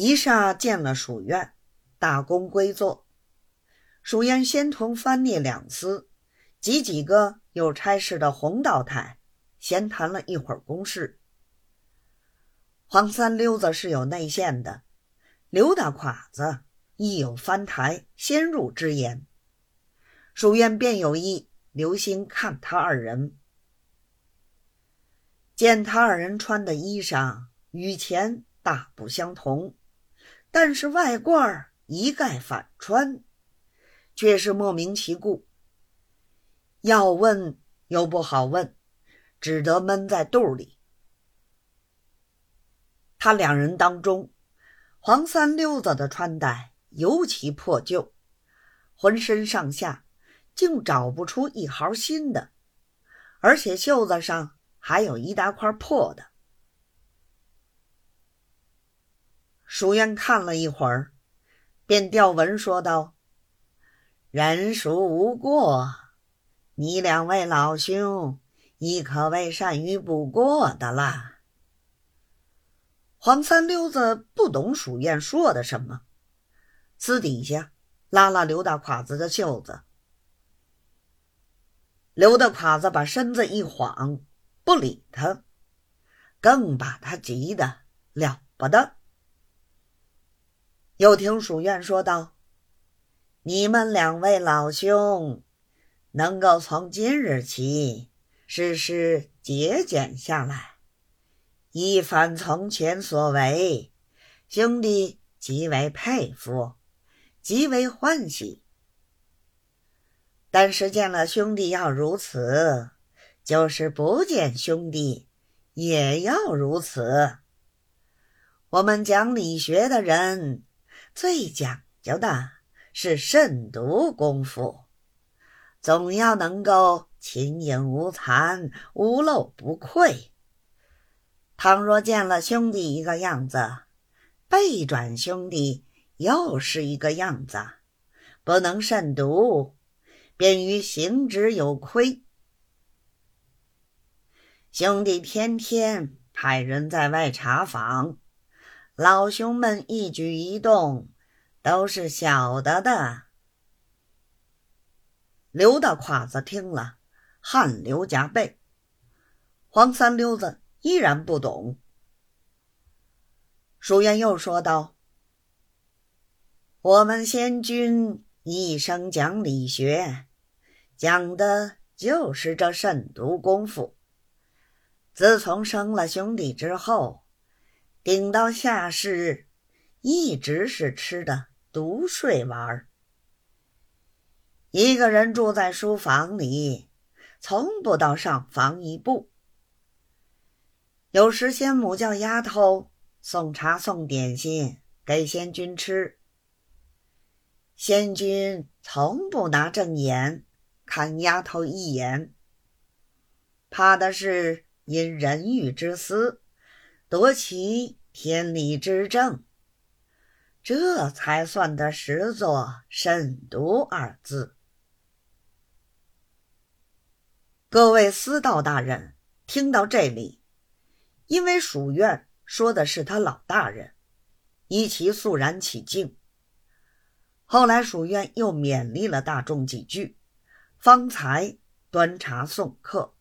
一霎见了蜀院，大功归坐。蜀燕先同翻聂两司及几个有差事的洪道台闲谈了一会儿公事。黄三溜子是有内线的，刘大侉子亦有翻台先入之言。蜀院便有意留心看他二人，见他二人穿的衣裳与前大不相同。但是外褂一概反穿，却是莫名其故。要问又不好问，只得闷在肚里。他两人当中，黄三溜子的穿戴尤其破旧，浑身上下竟找不出一毫新的，而且袖子上还有一大块破的。蜀燕看了一会儿，便调文说道：“人孰无过？你两位老兄亦可谓善于补过的啦。”黄三溜子不懂蜀燕说的什么，私底下拉拉刘大侉子的袖子。刘大侉子把身子一晃，不理他，更把他急得了不得。又听蜀院说道：“你们两位老兄，能够从今日起事事节俭下来，一反从前所为，兄弟极为佩服，极为欢喜。但是见了兄弟要如此，就是不见兄弟也要如此。我们讲理学的人。”最讲究的是慎独功夫，总要能够勤颖无残，无漏不愧。倘若见了兄弟一个样子，背转兄弟又是一个样子，不能慎独，便于行止有亏。兄弟天天派人在外查访。老兄们一举一动都是晓得的。刘大侉子听了，汗流浃背。黄三溜子依然不懂。舒元又说道：“我们仙君一生讲理学，讲的就是这慎独功夫。自从生了兄弟之后。”顶到下世，一直是吃的独睡玩一个人住在书房里，从不到上房一步。有时仙母叫丫头送茶送点心给仙君吃，仙君从不拿正眼看丫头一眼，怕的是因人欲之私夺其。天理之正，这才算得实作慎独二字。各位司道大人听到这里，因为蜀院说的是他老大人，一齐肃然起敬。后来蜀院又勉励了大众几句，方才端茶送客。